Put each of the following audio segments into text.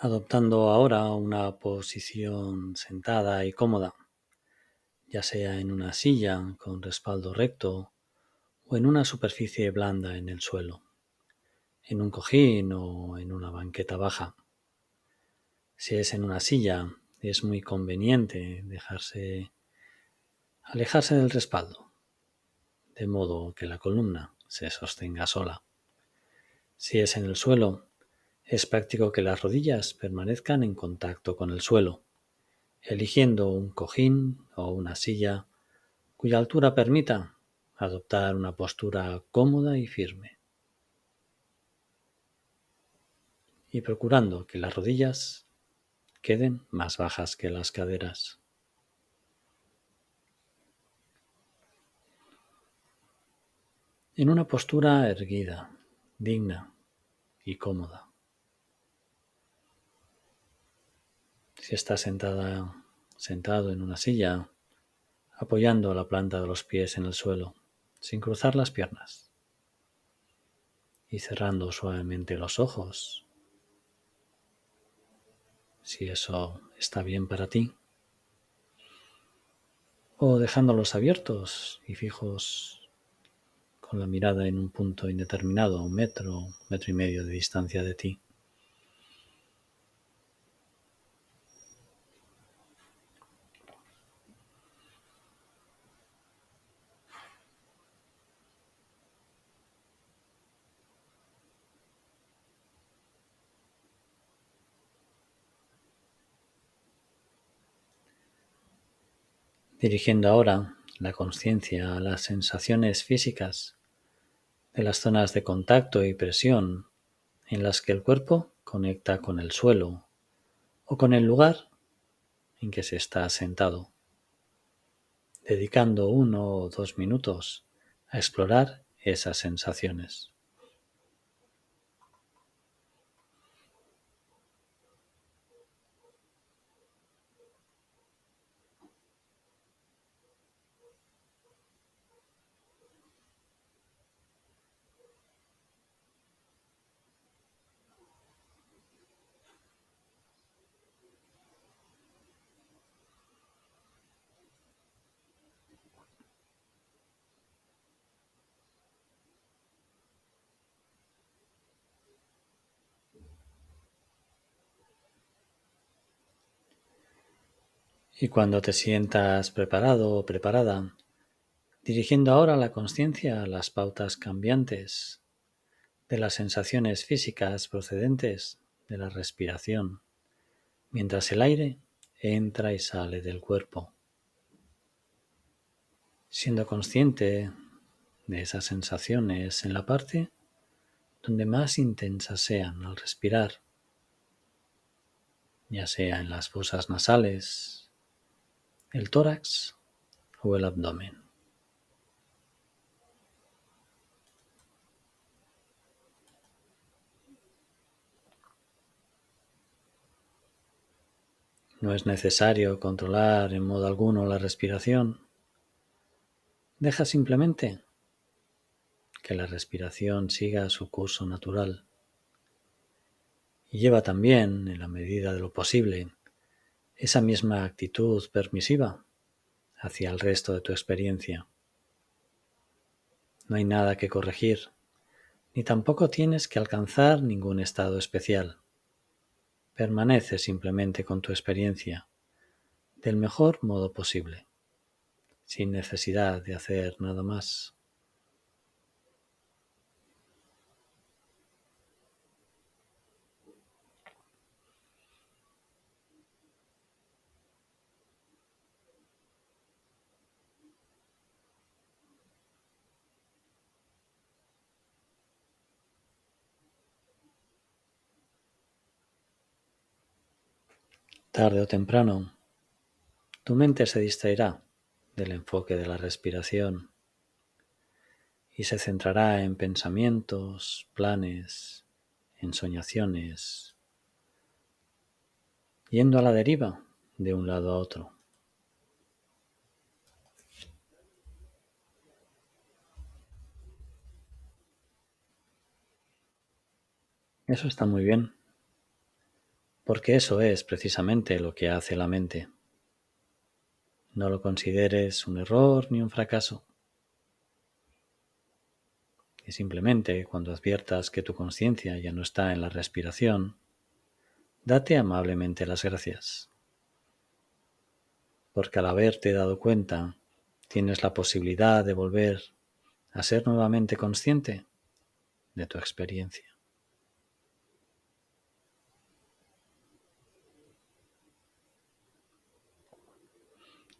adoptando ahora una posición sentada y cómoda, ya sea en una silla con respaldo recto o en una superficie blanda en el suelo, en un cojín o en una banqueta baja. Si es en una silla, es muy conveniente dejarse alejarse del respaldo, de modo que la columna se sostenga sola. Si es en el suelo, es práctico que las rodillas permanezcan en contacto con el suelo, eligiendo un cojín o una silla cuya altura permita adoptar una postura cómoda y firme. Y procurando que las rodillas queden más bajas que las caderas. En una postura erguida, digna y cómoda. Si estás sentada, sentado en una silla, apoyando la planta de los pies en el suelo, sin cruzar las piernas, y cerrando suavemente los ojos, si eso está bien para ti, o dejándolos abiertos y fijos con la mirada en un punto indeterminado, un metro, metro y medio de distancia de ti. Dirigiendo ahora la conciencia a las sensaciones físicas de las zonas de contacto y presión en las que el cuerpo conecta con el suelo o con el lugar en que se está sentado, dedicando uno o dos minutos a explorar esas sensaciones. Y cuando te sientas preparado o preparada, dirigiendo ahora la conciencia a las pautas cambiantes de las sensaciones físicas procedentes de la respiración, mientras el aire entra y sale del cuerpo, siendo consciente de esas sensaciones en la parte donde más intensas sean al respirar, ya sea en las fosas nasales, el tórax o el abdomen. No es necesario controlar en modo alguno la respiración. Deja simplemente que la respiración siga su curso natural. Y lleva también, en la medida de lo posible, esa misma actitud permisiva hacia el resto de tu experiencia. No hay nada que corregir, ni tampoco tienes que alcanzar ningún estado especial. Permanece simplemente con tu experiencia del mejor modo posible, sin necesidad de hacer nada más. Tarde o temprano, tu mente se distraerá del enfoque de la respiración y se centrará en pensamientos, planes, ensoñaciones yendo a la deriva de un lado a otro. Eso está muy bien, porque eso es precisamente lo que hace la mente. No lo consideres un error ni un fracaso. Y simplemente cuando adviertas que tu conciencia ya no está en la respiración, date amablemente las gracias. Porque al haberte dado cuenta, tienes la posibilidad de volver a ser nuevamente consciente de tu experiencia.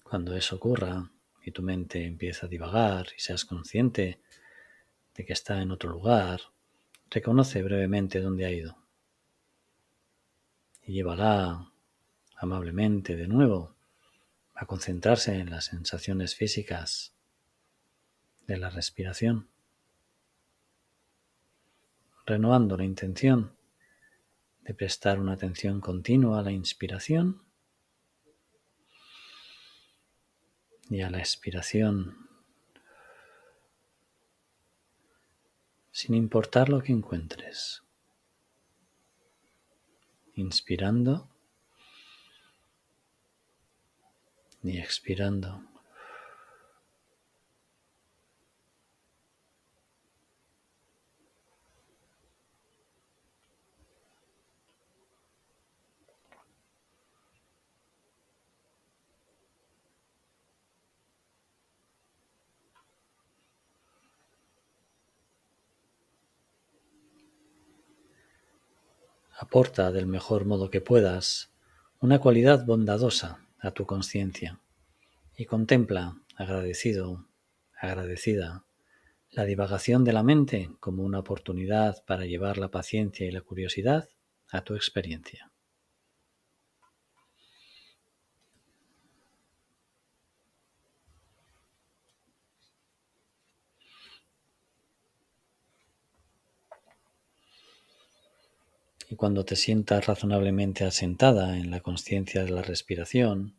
Cuando eso ocurra y tu mente empieza a divagar y seas consciente de que está en otro lugar, reconoce brevemente dónde ha ido y llévala amablemente de nuevo a concentrarse en las sensaciones físicas de la respiración, renovando la intención de prestar una atención continua a la inspiración y a la expiración, sin importar lo que encuentres. Inspirando y expirando. Aporta del mejor modo que puedas una cualidad bondadosa a tu conciencia y contempla, agradecido, agradecida, la divagación de la mente como una oportunidad para llevar la paciencia y la curiosidad a tu experiencia. Y cuando te sientas razonablemente asentada en la conciencia de la respiración,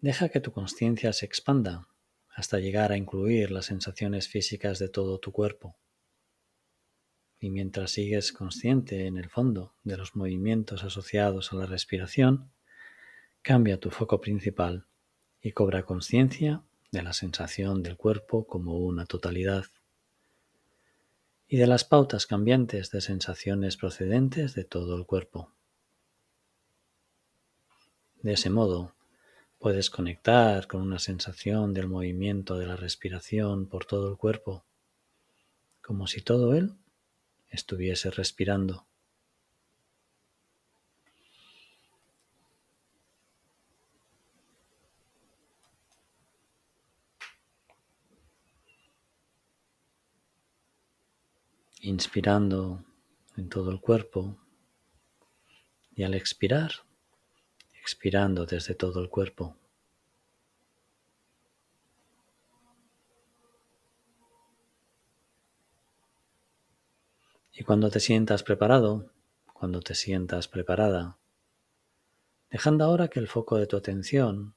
deja que tu conciencia se expanda hasta llegar a incluir las sensaciones físicas de todo tu cuerpo. Y mientras sigues consciente en el fondo de los movimientos asociados a la respiración, cambia tu foco principal y cobra conciencia de la sensación del cuerpo como una totalidad y de las pautas cambiantes de sensaciones procedentes de todo el cuerpo. De ese modo, puedes conectar con una sensación del movimiento de la respiración por todo el cuerpo, como si todo él estuviese respirando. Inspirando en todo el cuerpo y al expirar, expirando desde todo el cuerpo. Y cuando te sientas preparado, cuando te sientas preparada, dejando ahora que el foco de tu atención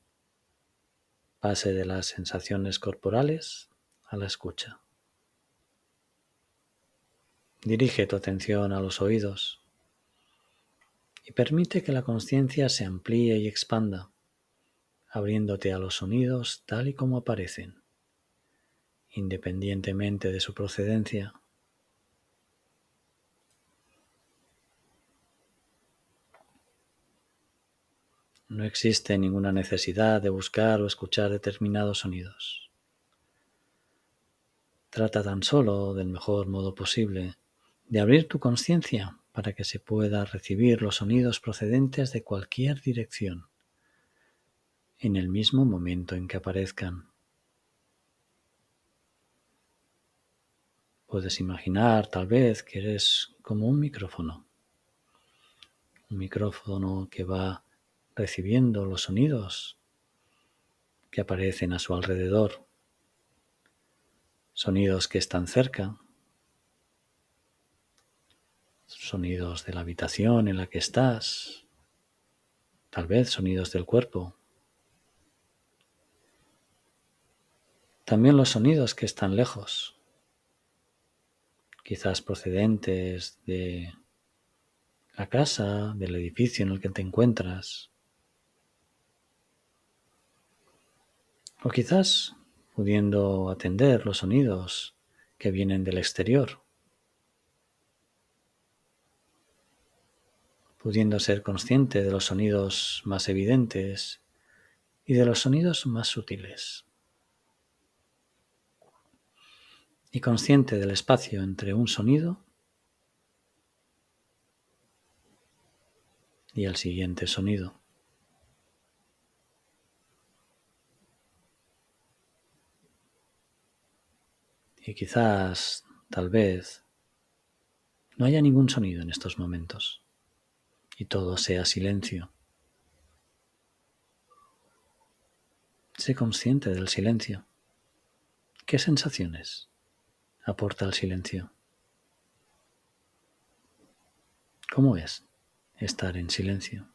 pase de las sensaciones corporales a la escucha. Dirige tu atención a los oídos y permite que la conciencia se amplíe y expanda, abriéndote a los sonidos tal y como aparecen, independientemente de su procedencia. No existe ninguna necesidad de buscar o escuchar determinados sonidos. Trata tan solo del mejor modo posible de abrir tu conciencia para que se pueda recibir los sonidos procedentes de cualquier dirección en el mismo momento en que aparezcan. Puedes imaginar tal vez que eres como un micrófono, un micrófono que va recibiendo los sonidos que aparecen a su alrededor, sonidos que están cerca sonidos de la habitación en la que estás, tal vez sonidos del cuerpo, también los sonidos que están lejos, quizás procedentes de la casa, del edificio en el que te encuentras, o quizás pudiendo atender los sonidos que vienen del exterior. Pudiendo ser consciente de los sonidos más evidentes y de los sonidos más sutiles. Y consciente del espacio entre un sonido y el siguiente sonido. Y quizás, tal vez, no haya ningún sonido en estos momentos y todo sea silencio. Sé consciente del silencio. ¿Qué sensaciones aporta el silencio? ¿Cómo es estar en silencio?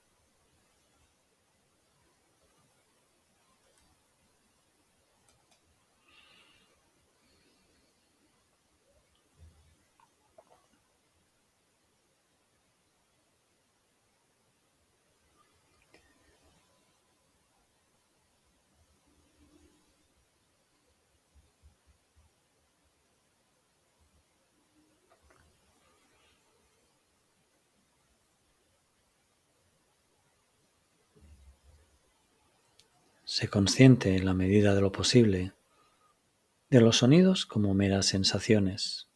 Sé consciente en la medida de lo posible de los sonidos como meras sensaciones.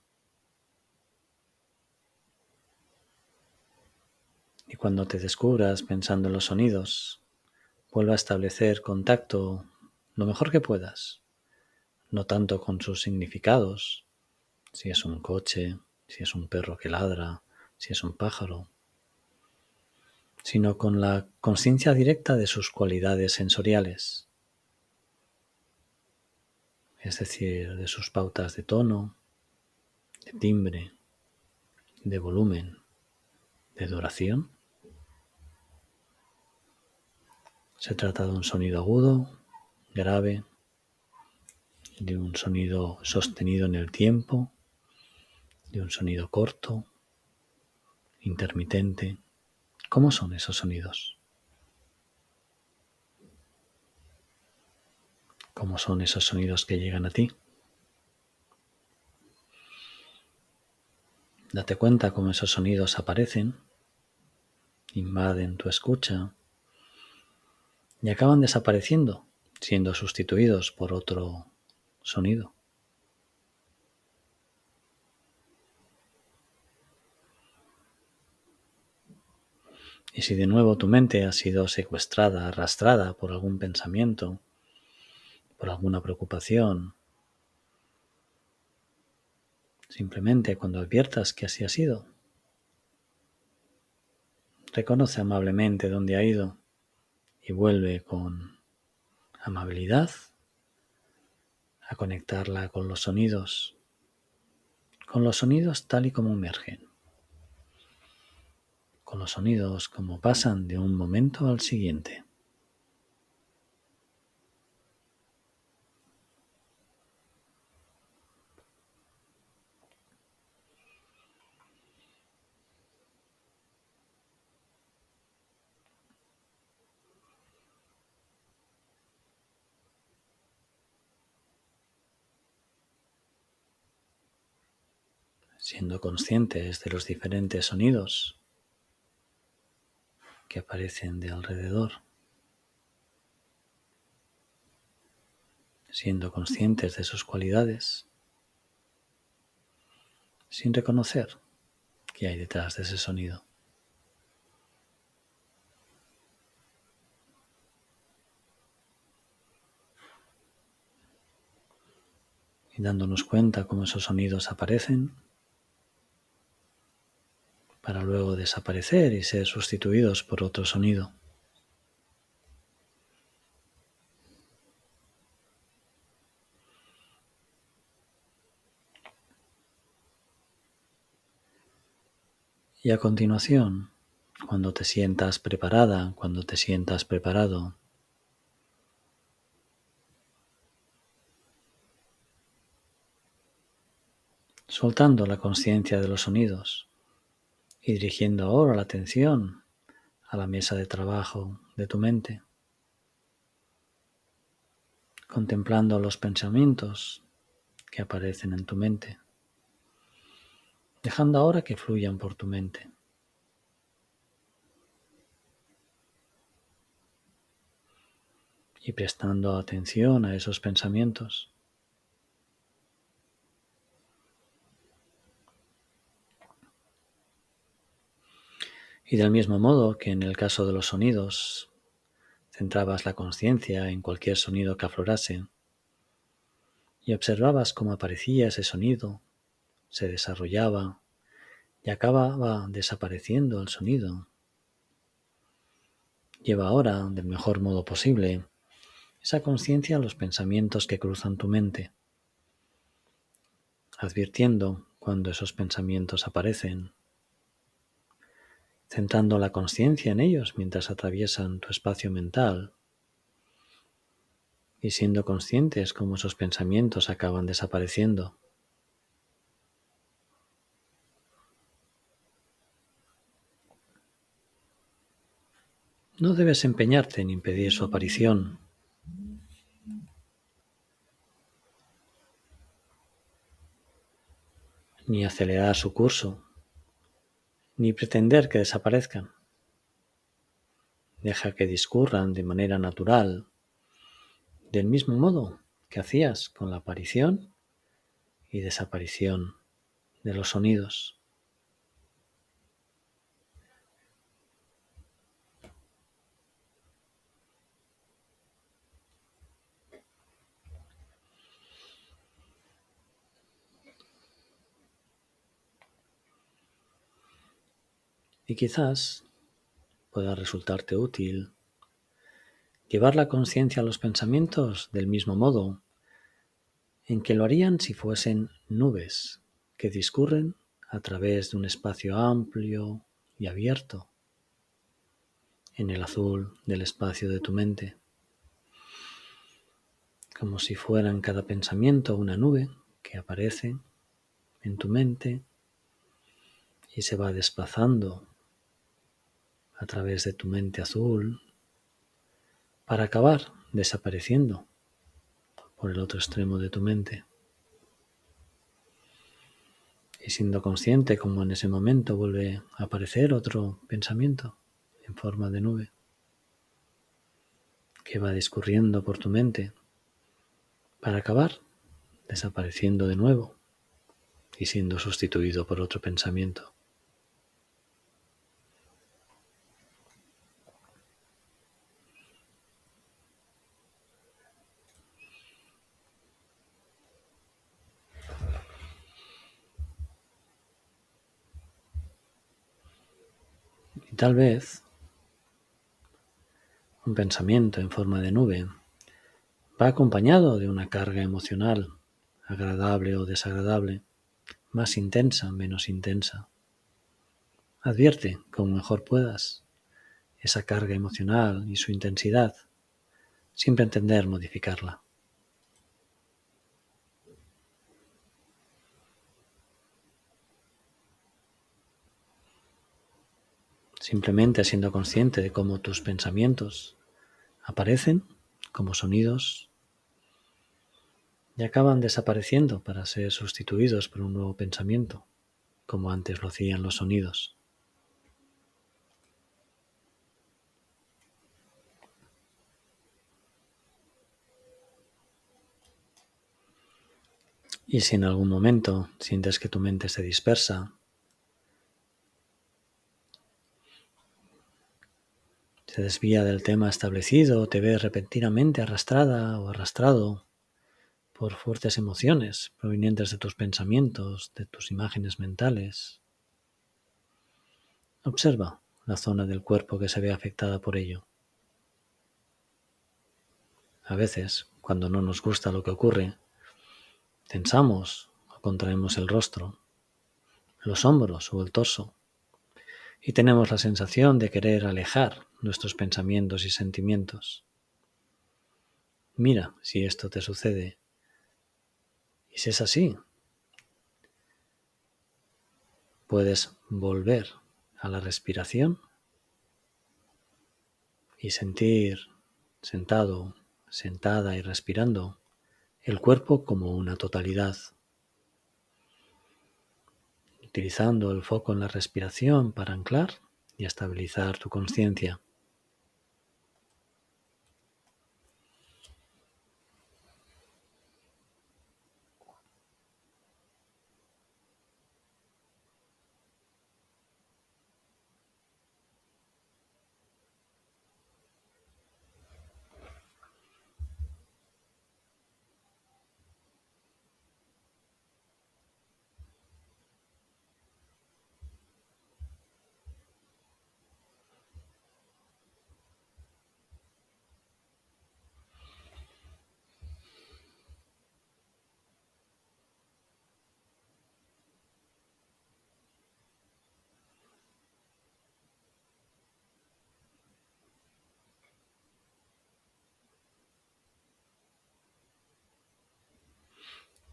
Y cuando te descubras pensando en los sonidos, vuelva a establecer contacto lo mejor que puedas, no tanto con sus significados, si es un coche, si es un perro que ladra, si es un pájaro, sino con la conciencia directa de sus cualidades sensoriales, es decir, de sus pautas de tono, de timbre, de volumen, de duración. Se trata de un sonido agudo, grave, de un sonido sostenido en el tiempo, de un sonido corto, intermitente. ¿Cómo son esos sonidos? ¿Cómo son esos sonidos que llegan a ti? Date cuenta cómo esos sonidos aparecen, invaden tu escucha y acaban desapareciendo, siendo sustituidos por otro sonido. Y si de nuevo tu mente ha sido secuestrada, arrastrada por algún pensamiento, por alguna preocupación, simplemente cuando adviertas que así ha sido, reconoce amablemente dónde ha ido y vuelve con amabilidad a conectarla con los sonidos, con los sonidos tal y como emergen los sonidos como pasan de un momento al siguiente. siendo conscientes de los diferentes sonidos que aparecen de alrededor, siendo conscientes de sus cualidades, sin reconocer qué hay detrás de ese sonido. Y dándonos cuenta cómo esos sonidos aparecen para luego desaparecer y ser sustituidos por otro sonido. Y a continuación, Cuando te sientas preparada, cuando te sientas preparado, soltando la conciencia de los sonidos y dirigiendo ahora la atención a la mesa de trabajo de tu mente, contemplando los pensamientos que aparecen en tu mente, dejando ahora que fluyan por tu mente. Y prestando atención a esos pensamientos. Y del mismo modo que en el caso de los sonidos, centrabas la conciencia en cualquier sonido que aflorase y observabas cómo aparecía ese sonido, se desarrollaba y acababa desapareciendo el sonido. Lleva ahora, del mejor modo posible, esa conciencia a los pensamientos que cruzan tu mente, advirtiendo cuando esos pensamientos aparecen centrando la conciencia en ellos mientras atraviesan tu espacio mental y siendo conscientes cómo esos pensamientos acaban desapareciendo. No debes empeñarte en impedir su aparición. ni acelerar su curso ni pretender que desaparezcan. Deja que discurran de manera natural, del mismo modo que hacías con la aparición y desaparición de los sonidos. Y quizás pueda resultarte útil. Llevar la conciencia a los pensamientos del mismo modo en que lo harían si fuesen nubes que discurren a través de un espacio amplio y abierto en el azul del espacio de tu mente, como si fueran cada pensamiento una nube que aparece en tu mente y se va desplazando a través de tu mente azul para acabar desapareciendo por el otro extremo de tu mente. Y siendo consciente como en ese momento vuelve a aparecer otro pensamiento en forma de nube que va discurriendo por tu mente para acabar desapareciendo de nuevo y siendo sustituido por otro pensamiento. Y tal vez un pensamiento en forma de nube va acompañado de una carga emocional, agradable o desagradable, más intensa, menos intensa. Advierte, como mejor puedas, esa carga emocional y su intensidad, sin pretender modificarla. Simplemente siendo consciente de cómo tus pensamientos aparecen como sonidos y acaban desapareciendo para ser sustituidos por un nuevo pensamiento, como antes lo hacían los sonidos. Y si en algún momento sientes que tu mente se dispersa se desvía del tema establecido te ves repentinamente arrastrada o arrastrado por fuertes emociones provenientes de tus pensamientos, de tus imágenes mentales. Observa la zona del cuerpo que se ve afectada por ello. A veces, cuando no nos gusta lo que ocurre, tensamos o contraemos el rostro, los hombros o el torso y tenemos la sensación de querer alejar nuestros pensamientos y sentimientos. Mira si esto te sucede. Y si es así, puedes volver a la respiración y sentir sentado, sentada y respirando el cuerpo como una totalidad utilizando el foco en la respiración para anclar y estabilizar tu conciencia.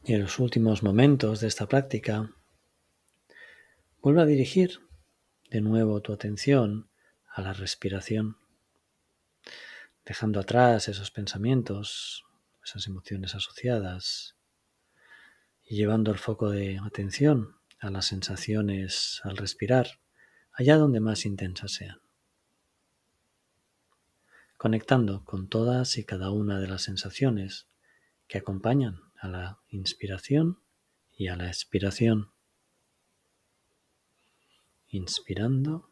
Y en los últimos momentos de esta práctica, vuelve a dirigir de nuevo tu atención a la respiración, dejando atrás esos pensamientos, esas emociones asociadas y llevando el foco de atención a las sensaciones al respirar, allá donde más intensas sean. Conectando con todas y cada una de las sensaciones que acompañan a la inspiración y a la expiración. Inspirando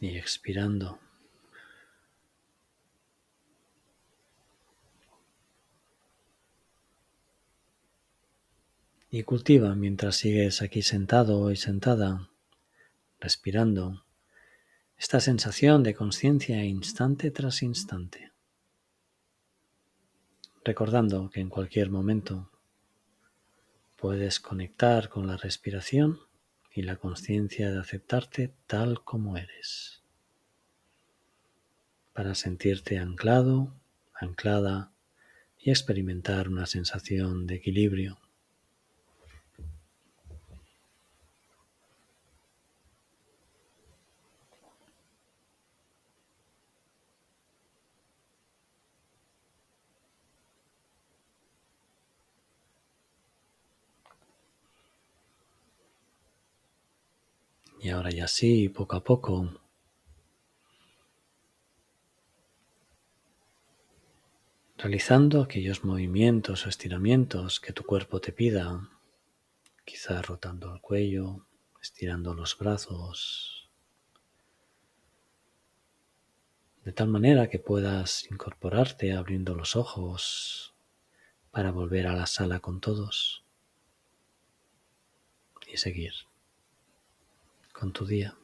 y expirando. Y cultiva mientras sigues aquí sentado y sentada, respirando, esta sensación de conciencia instante tras instante recordando que en cualquier momento puedes conectar con la respiración y la conciencia de aceptarte tal como eres, para sentirte anclado, anclada y experimentar una sensación de equilibrio. Y ahora ya sí, poco a poco, realizando aquellos movimientos o estiramientos que tu cuerpo te pida, quizás rotando el cuello, estirando los brazos, de tal manera que puedas incorporarte abriendo los ojos para volver a la sala con todos y seguir con tu día.